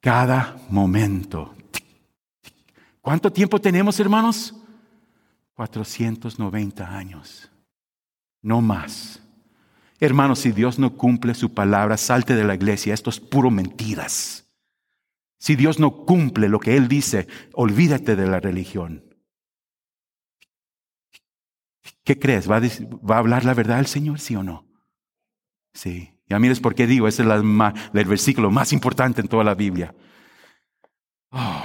cada momento. ¿Cuánto tiempo tenemos, hermanos? 490 años. No más. Hermanos, si Dios no cumple su palabra, salte de la iglesia. Esto es puro mentiras. Si Dios no cumple lo que Él dice, olvídate de la religión. ¿Qué crees? ¿Va a, ¿Va a hablar la verdad el Señor, sí o no? Sí, ya mires por qué digo, ese es el versículo más importante en toda la Biblia. Oh.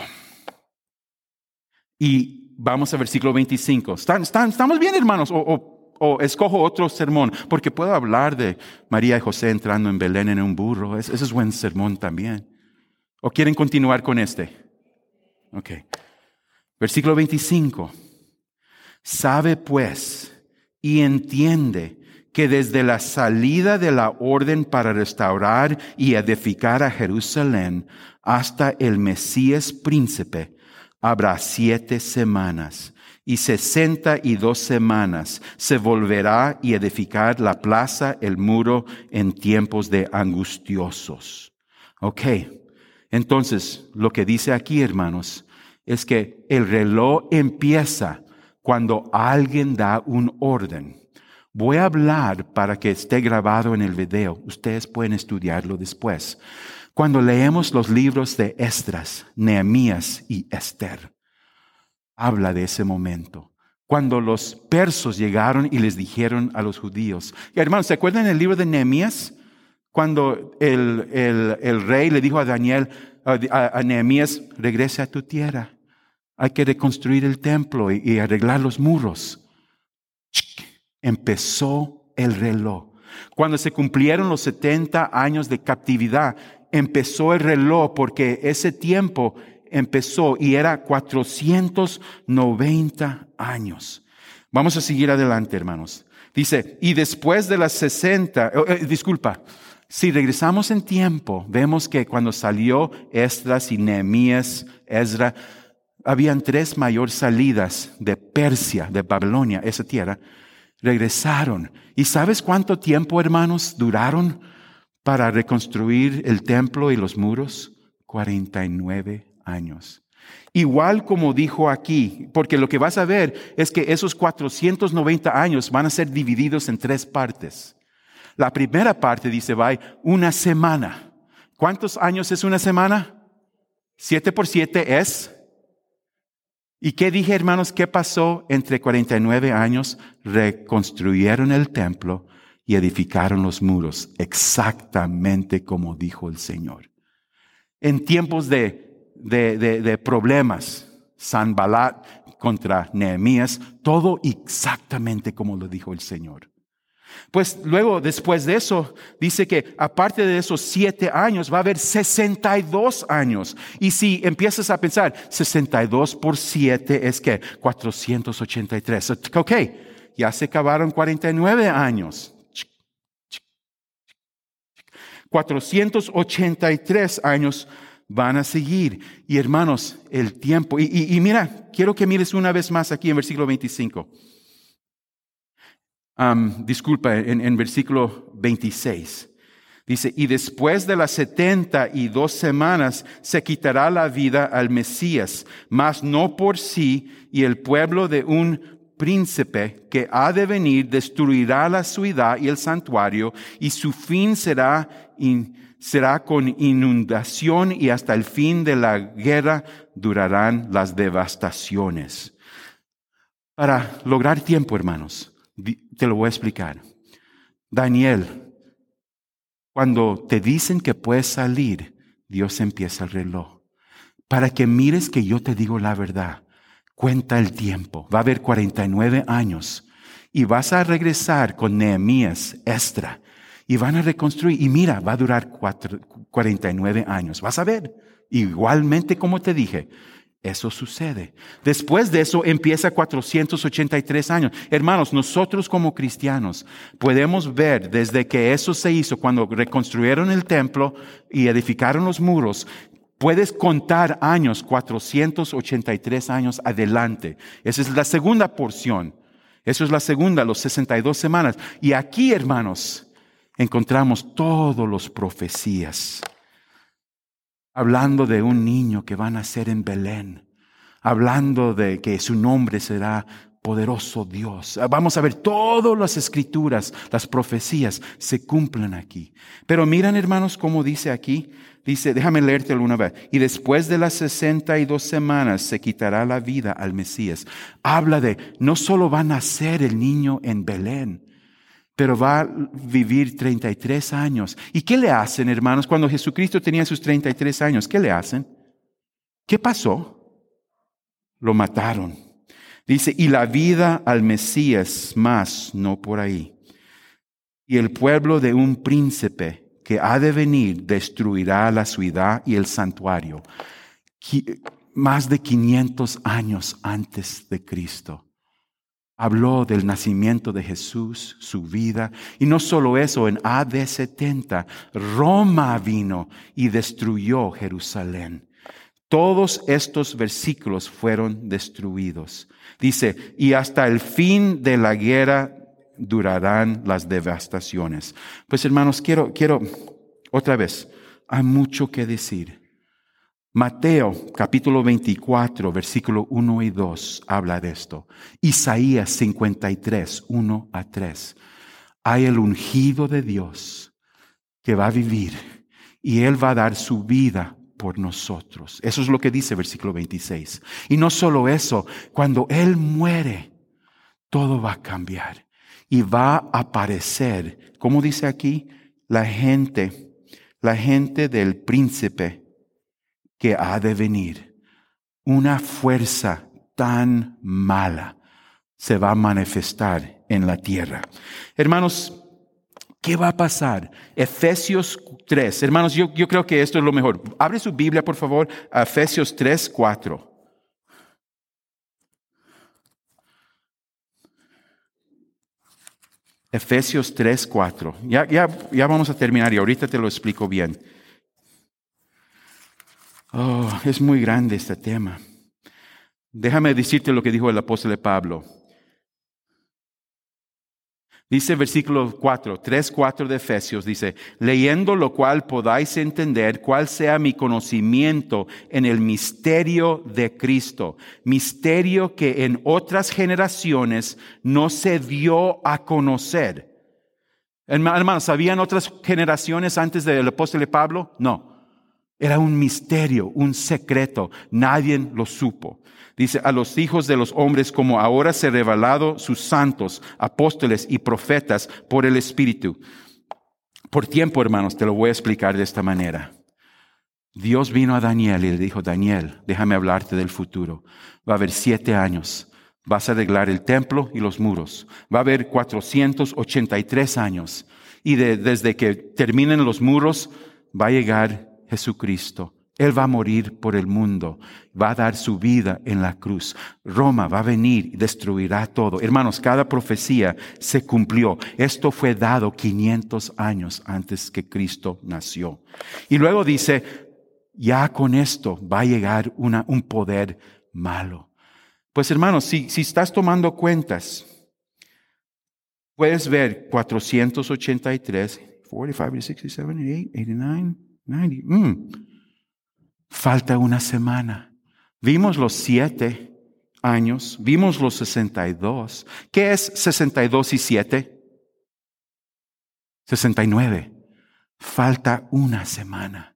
Y vamos al versículo 25. ¿Están, estamos bien, hermanos? O, escojo otro sermón, porque puedo hablar de María y José entrando en Belén en un burro. Ese es buen sermón también. ¿O quieren continuar con este? Ok. Versículo 25. Sabe pues y entiende que desde la salida de la orden para restaurar y edificar a Jerusalén hasta el Mesías príncipe, habrá siete semanas y sesenta y dos semanas se volverá y edificar la plaza, el muro en tiempos de angustiosos. Ok, entonces lo que dice aquí, hermanos, es que el reloj empieza cuando alguien da un orden. Voy a hablar para que esté grabado en el video. Ustedes pueden estudiarlo después. Cuando leemos los libros de Esdras, Nehemías y Esther, habla de ese momento. Cuando los persos llegaron y les dijeron a los judíos, hermanos, ¿se acuerdan el libro de Nehemías? Cuando el, el, rey le dijo a Daniel, a, Nehemías, regrese a tu tierra. Hay que reconstruir el templo y, y arreglar los muros. Empezó el reloj. Cuando se cumplieron los 70 años de captividad, empezó el reloj porque ese tiempo empezó y era 490 años. Vamos a seguir adelante, hermanos. Dice, y después de las 60, eh, disculpa, si regresamos en tiempo, vemos que cuando salió Esdras y Nehemías, Ezra, habían tres mayores salidas de Persia, de Babilonia, esa tierra, regresaron. ¿Y sabes cuánto tiempo, hermanos, duraron para reconstruir el templo y los muros? 49 años. Igual como dijo aquí, porque lo que vas a ver es que esos 490 años van a ser divididos en tres partes. La primera parte dice, va, una semana. ¿Cuántos años es una semana? Siete por siete es. ¿Y qué dije, hermanos? ¿Qué pasó entre 49 años? Reconstruyeron el templo y edificaron los muros, exactamente como dijo el Señor. En tiempos de, de, de, de problemas, Sanbalat contra Nehemías, todo exactamente como lo dijo el Señor. Pues luego, después de eso, dice que aparte de esos siete años, va a haber 62 años. Y si empiezas a pensar, 62 por siete es que 483. Ok, ya se acabaron 49 años. 483 años van a seguir. Y hermanos, el tiempo. Y, y mira, quiero que mires una vez más aquí en versículo 25 disculpa, en, versículo 26. Dice, y después de las setenta y dos semanas se quitará la vida al Mesías, mas no por sí, y el pueblo de un príncipe que ha de venir destruirá la ciudad y el santuario, y su fin será, será con inundación, y hasta el fin de la guerra durarán las devastaciones. Para lograr tiempo, hermanos, te lo voy a explicar. Daniel, cuando te dicen que puedes salir, Dios empieza el reloj. Para que mires que yo te digo la verdad. Cuenta el tiempo. Va a haber 49 años. Y vas a regresar con Nehemías, Estra. Y van a reconstruir. Y mira, va a durar 49 años. Vas a ver. Igualmente como te dije, eso sucede. Después de eso empieza 483 años. Hermanos, nosotros como cristianos podemos ver desde que eso se hizo, cuando reconstruyeron el templo y edificaron los muros, puedes contar años, 483 años adelante. Esa es la segunda porción. Eso es la segunda, los 62 semanas. Y aquí, hermanos, encontramos todos los profecías hablando de un niño que va a nacer en Belén, hablando de que su nombre será poderoso Dios. Vamos a ver todas las escrituras, las profecías se cumplen aquí. Pero miran hermanos cómo dice aquí, dice, déjame leerte una vez, y después de las sesenta y dos semanas se quitará la vida al Mesías. Habla de, no solo va a nacer el niño en Belén, pero va a vivir 33 años. ¿Y qué le hacen, hermanos, cuando Jesucristo tenía sus 33 años? ¿Qué le hacen? ¿Qué pasó? Lo mataron. Dice, y la vida al Mesías más, no por ahí. Y el pueblo de un príncipe que ha de venir destruirá la ciudad y el santuario. Más de 500 años antes de Cristo. Habló del nacimiento de Jesús, su vida. Y no solo eso, en AD 70, Roma vino y destruyó Jerusalén. Todos estos versículos fueron destruidos. Dice, y hasta el fin de la guerra durarán las devastaciones. Pues hermanos, quiero, quiero, otra vez, hay mucho que decir. Mateo capítulo 24, versículo 1 y 2 habla de esto. Isaías 53, 1 a 3. Hay el ungido de Dios que va a vivir y Él va a dar su vida por nosotros. Eso es lo que dice versículo 26. Y no solo eso, cuando Él muere, todo va a cambiar y va a aparecer, como dice aquí, la gente, la gente del príncipe que ha de venir. Una fuerza tan mala se va a manifestar en la tierra. Hermanos, ¿qué va a pasar? Efesios 3. Hermanos, yo, yo creo que esto es lo mejor. Abre su Biblia, por favor, Efesios 3, 4. Efesios 3, 4. Ya, ya, ya vamos a terminar y ahorita te lo explico bien. Oh, es muy grande este tema. Déjame decirte lo que dijo el apóstol Pablo. Dice versículo 4, 3, 4 de Efesios, dice, leyendo lo cual podáis entender cuál sea mi conocimiento en el misterio de Cristo, misterio que en otras generaciones no se dio a conocer. Hermanos, ¿sabían otras generaciones antes del apóstol Pablo? No. Era un misterio, un secreto. Nadie lo supo. Dice, a los hijos de los hombres como ahora se revelado sus santos, apóstoles y profetas por el Espíritu. Por tiempo, hermanos, te lo voy a explicar de esta manera. Dios vino a Daniel y le dijo, Daniel, déjame hablarte del futuro. Va a haber siete años. Vas a arreglar el templo y los muros. Va a haber 483 años. Y desde que terminen los muros, va a llegar Jesucristo él va a morir por el mundo, va a dar su vida en la cruz. Roma va a venir y destruirá todo. Hermanos, cada profecía se cumplió. Esto fue dado 500 años antes que Cristo nació. Y luego dice, ya con esto va a llegar un poder malo. Pues hermanos, si, si estás tomando cuentas, puedes ver 483, 45, 67, 88, 89, 90. Falta una semana. Vimos los siete años, vimos los sesenta y dos. ¿Qué es sesenta y dos y siete? Sesenta y nueve. Falta una semana.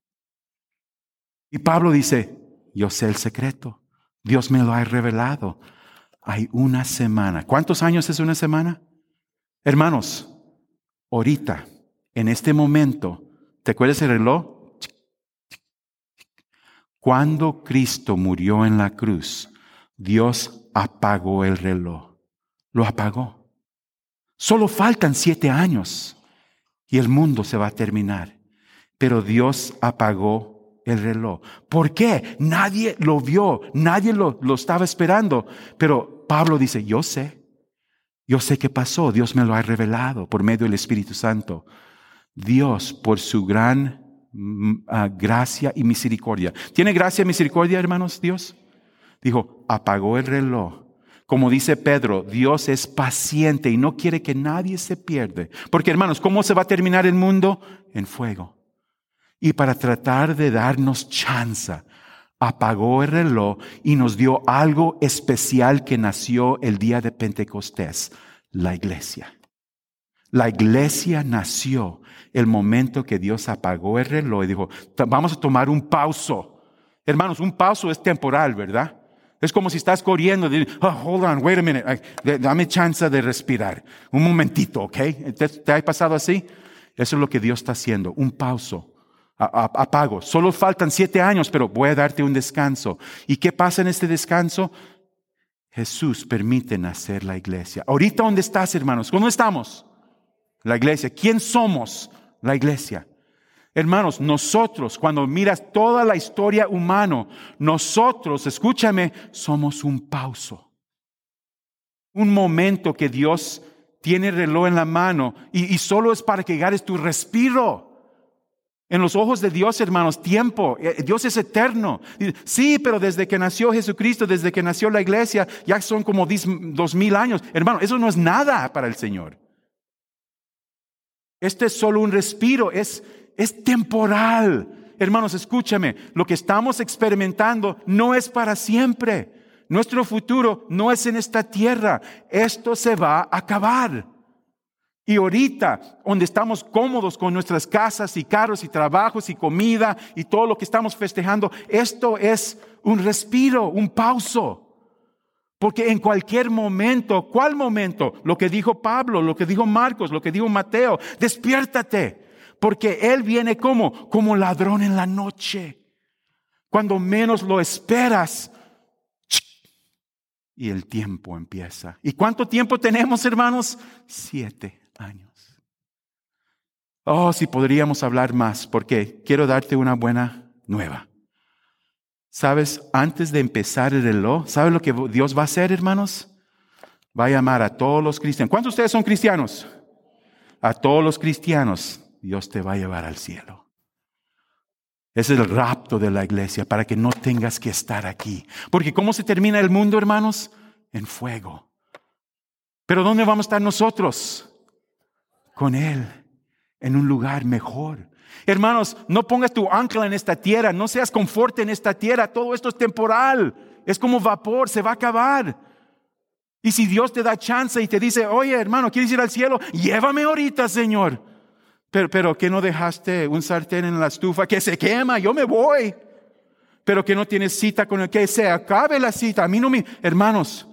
Y Pablo dice, yo sé el secreto. Dios me lo ha revelado. Hay una semana. ¿Cuántos años es una semana? Hermanos, ahorita, en este momento, ¿te acuerdas el reloj? Cuando Cristo murió en la cruz, Dios apagó el reloj. Lo apagó. Solo faltan siete años y el mundo se va a terminar. Pero Dios apagó el reloj. ¿Por qué? Nadie lo vio, nadie lo, lo estaba esperando. Pero Pablo dice, yo sé, yo sé qué pasó, Dios me lo ha revelado por medio del Espíritu Santo. Dios, por su gran gracia y misericordia. ¿Tiene gracia y misericordia, hermanos, Dios? Dijo, apagó el reloj. Como dice Pedro, Dios es paciente y no quiere que nadie se pierde. Porque, hermanos, ¿cómo se va a terminar el mundo? En fuego. Y para tratar de darnos chance, apagó el reloj y nos dio algo especial que nació el día de Pentecostés, la iglesia. La iglesia nació el momento que Dios apagó el reloj y dijo, vamos a tomar un pauso. Hermanos, un pauso es temporal, ¿verdad? Es como si estás corriendo, oh, hold on, wait a minute, dame chance de respirar. Un momentito, ¿ok? ¿Te, ha pasado así? Eso es lo que Dios está haciendo, un pauso, apago. Solo faltan siete años, pero voy a darte un descanso. ¿Y qué pasa en este descanso? Jesús permite nacer la iglesia. Ahorita, ¿dónde estás, hermanos? ¿Cómo estamos? La iglesia. ¿Quién somos? La iglesia. Hermanos, nosotros, cuando miras toda la historia humana, nosotros, escúchame, somos un pauso. Un momento que Dios tiene el reloj en la mano y, solo es para que ganes tu respiro. En los ojos de Dios, hermanos, tiempo. Eh, Dios es eterno. Sí, pero desde que nació Jesucristo, desde que nació la iglesia, ya son como dos mil años. Hermano, eso no es nada para el Señor. Este es solo un respiro, es, es temporal. Hermanos, escúchame, lo que estamos experimentando no es para siempre. Nuestro futuro no es en esta tierra. Esto se va a acabar. Y ahorita, donde estamos cómodos con nuestras casas y carros y trabajos y comida y todo lo que estamos festejando, esto es un respiro, un pauso. Porque en cualquier momento, ¿cuál momento? Lo que dijo Pablo, lo que dijo Marcos, lo que dijo Mateo, despiértate. Porque Él viene como, como ladrón en la noche. Cuando menos lo esperas. Y el tiempo empieza. ¿Y cuánto tiempo tenemos, hermanos? Siete años. Oh, si podríamos hablar más, porque quiero darte una buena nueva. ¿Sabes? Antes de empezar el reloj, ¿sabes lo que Dios va a hacer, hermanos? Va a llamar a todos los cristianos. ¿Cuántos de ustedes son cristianos? A todos los cristianos, Dios te va a llevar al cielo. Es el rapto de la iglesia para que no tengas que estar aquí. Porque ¿cómo se termina el mundo, hermanos? En fuego. Pero ¿dónde vamos a estar nosotros? Con Él, en un lugar mejor. Hermanos, no pongas tu ancla en esta tierra, no seas conforte en esta tierra, todo esto es temporal, es como vapor, se va a acabar. Y si Dios te da chance y te dice, oye hermano, ¿quieres ir al cielo? Llévame ahorita, Señor. Pero, pero que no dejaste un sartén en la estufa que se quema, yo me voy. Pero que no tienes cita con el que se acabe la cita. A mí no me... Hermanos,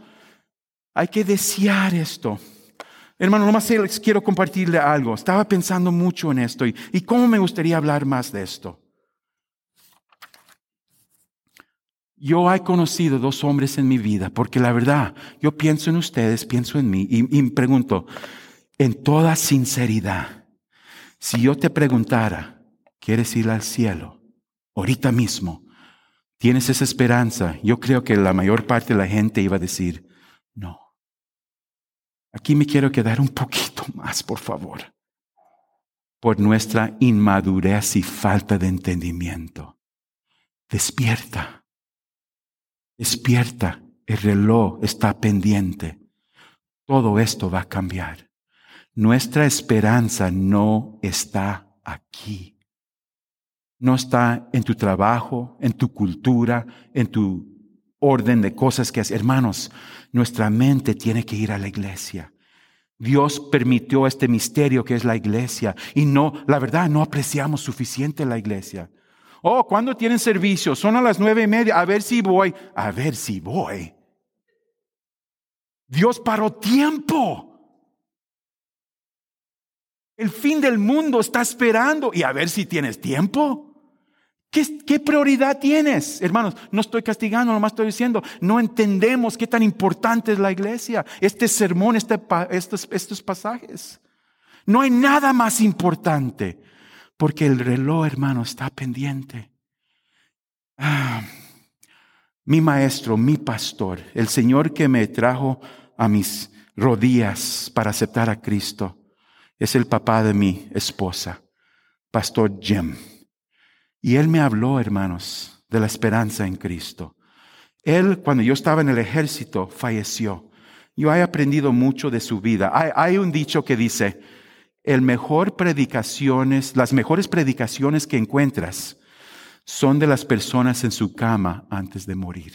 hay que desear esto. Hermano, nomás les quiero compartirle algo. Estaba pensando mucho en esto y, cómo me gustaría hablar más de esto. Yo he conocido dos hombres en mi vida, porque la verdad, yo pienso en ustedes, pienso en mí y, y me pregunto, en toda sinceridad, si yo te preguntara, ¿quieres ir al cielo? Ahorita mismo, ¿tienes esa esperanza? Yo creo que la mayor parte de la gente iba a decir. Aquí me quiero quedar un poquito más, por favor, por nuestra inmadurez y falta de entendimiento. Despierta, despierta, el reloj está pendiente. Todo esto va a cambiar. Nuestra esperanza no está aquí. No está en tu trabajo, en tu cultura, en tu orden de cosas que hacer. Hermanos, nuestra mente tiene que ir a la iglesia. Dios permitió este misterio que es la iglesia y no, la verdad, no apreciamos suficiente la iglesia. Oh, ¿cuándo tienen servicio? Son a las nueve y media. A ver si voy. A ver si voy. Dios paró tiempo. El fin del mundo está esperando y a ver si tienes tiempo. ¿Qué, prioridad tienes? Hermanos, no estoy castigando, nomás estoy diciendo, no entendemos qué tan importante es la iglesia, este sermón, este, estos, pasajes. No hay nada más importante, porque el reloj, hermano, está pendiente. Ah, mi maestro, mi pastor, el Señor que me trajo a mis rodillas para aceptar a Cristo, es el papá de mi esposa, Pastor Jim. Y él me habló, hermanos, de la esperanza en Cristo. Él, cuando yo estaba en el ejército, falleció. Yo he aprendido mucho de su vida. Hay, un dicho que dice, el mejor predicaciones, las mejores predicaciones que encuentras son de las personas en su cama antes de morir.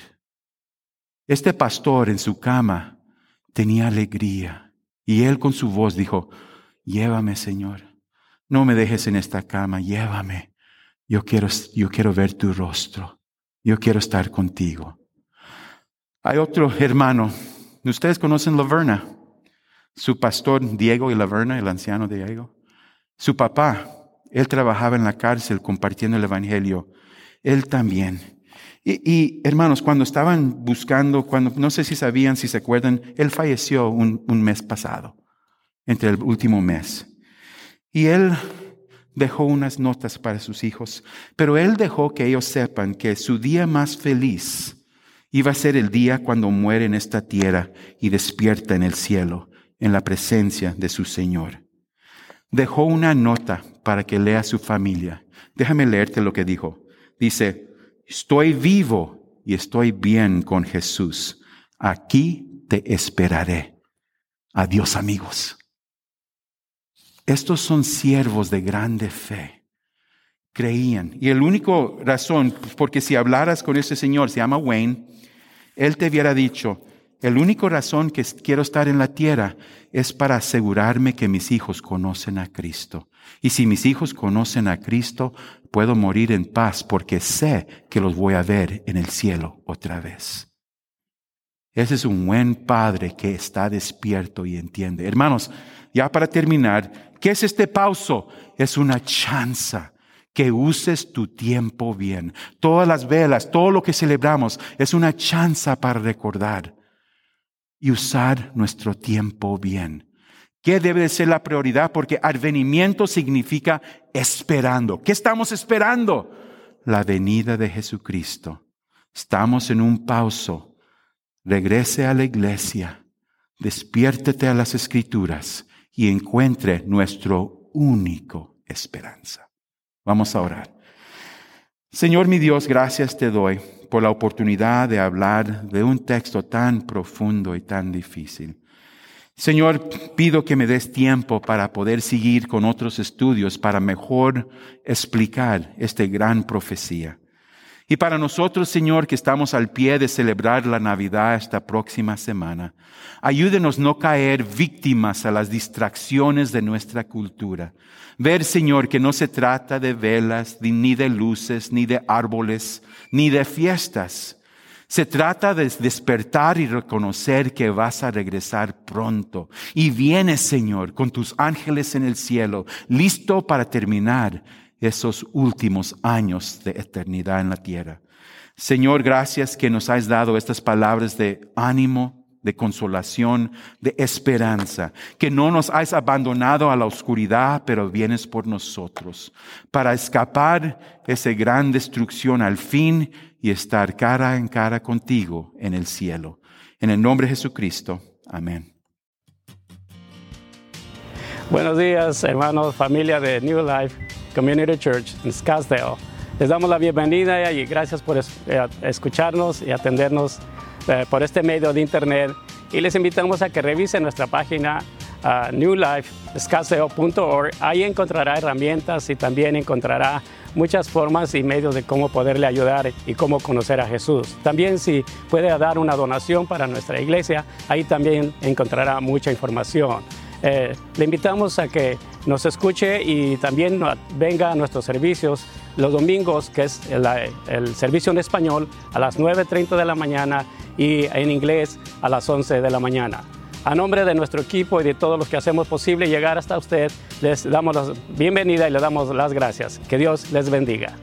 Este pastor en su cama tenía alegría y él con su voz dijo, llévame Señor, no me dejes en esta cama, llévame yo quiero, yo quiero ver tu rostro, yo quiero estar contigo. Hay otro hermano, ustedes conocen Laverna, su pastor Diego y Laverna, el anciano Diego. Su papá, él trabajaba en la cárcel compartiendo el Evangelio, él también. Y, hermanos, cuando estaban buscando, cuando no sé si sabían, si se acuerdan, él falleció un, un mes pasado, entre el último mes. Y él dejó unas notas para sus hijos, pero él dejó que ellos sepan que su día más feliz iba a ser el día cuando muere en esta tierra y despierta en el cielo, en la presencia de su Señor. Dejó una nota para que lea su familia. Déjame leerte lo que dijo. Dice, estoy vivo y estoy bien con Jesús. Aquí te esperaré. Adiós amigos. Estos son siervos de grande fe. Creían. Y el único razón, porque si hablaras con ese señor, se llama Wayne, él te hubiera dicho, El único razón que quiero estar en la tierra es para asegurarme que mis hijos conocen a Cristo. Y si mis hijos conocen a Cristo, puedo morir en paz porque sé que los voy a ver en el cielo otra vez. Ese es un buen padre que está despierto y entiende. Hermanos, ya para terminar, ¿qué es este pauso? Es una chanza que uses tu tiempo bien. Todas las velas, todo lo que celebramos es una chanza para recordar y usar nuestro tiempo bien. ¿Qué debe ser la prioridad? Porque advenimiento significa esperando. ¿Qué estamos esperando? La venida de Jesucristo. Estamos en un pauso. Regrese a la iglesia, despiértete a las escrituras y encuentre nuestro único esperanza. Vamos a orar. Señor mi Dios, gracias te doy por la oportunidad de hablar de un texto tan profundo y tan difícil. Señor, pido que me des tiempo para poder seguir con otros estudios para mejor explicar esta gran profecía. Y para nosotros, Señor, que estamos al pie de celebrar la Navidad esta próxima semana, ayúdenos no caer víctimas a las distracciones de nuestra cultura. Ver, Señor, que no se trata de velas, ni de luces, ni de árboles, ni de fiestas. Se trata de despertar y reconocer que vas a regresar pronto. Y vienes, Señor, con tus ángeles en el cielo, listo para terminar esos últimos años de eternidad en la tierra. Señor, gracias que nos has dado estas palabras de ánimo, de consolación, de esperanza, que no nos has abandonado a la oscuridad, pero vienes por nosotros, para escapar esa gran destrucción al fin y estar cara en cara contigo en el cielo. En el nombre de Jesucristo. Amén. Buenos días, hermanos, familia de New Life. Community Church en Scottsdale. Les damos la bienvenida y gracias por eh, escucharnos y atendernos eh, por este medio de internet. Y les invitamos a que revisen nuestra página uh, newlifescaseo.org. Ahí encontrará herramientas y también encontrará muchas formas y medios de cómo poderle ayudar y cómo conocer a Jesús. También si puede dar una donación para nuestra iglesia, ahí también encontrará mucha información. Eh, le invitamos a que nos escuche y también venga a nuestros servicios los domingos, que es el, servicio en español a las 9.30 de la mañana y en inglés a las 11 de la mañana. A nombre de nuestro equipo y de todos los que hacemos posible llegar hasta usted, les damos la bienvenida y le damos las gracias. Que Dios les bendiga.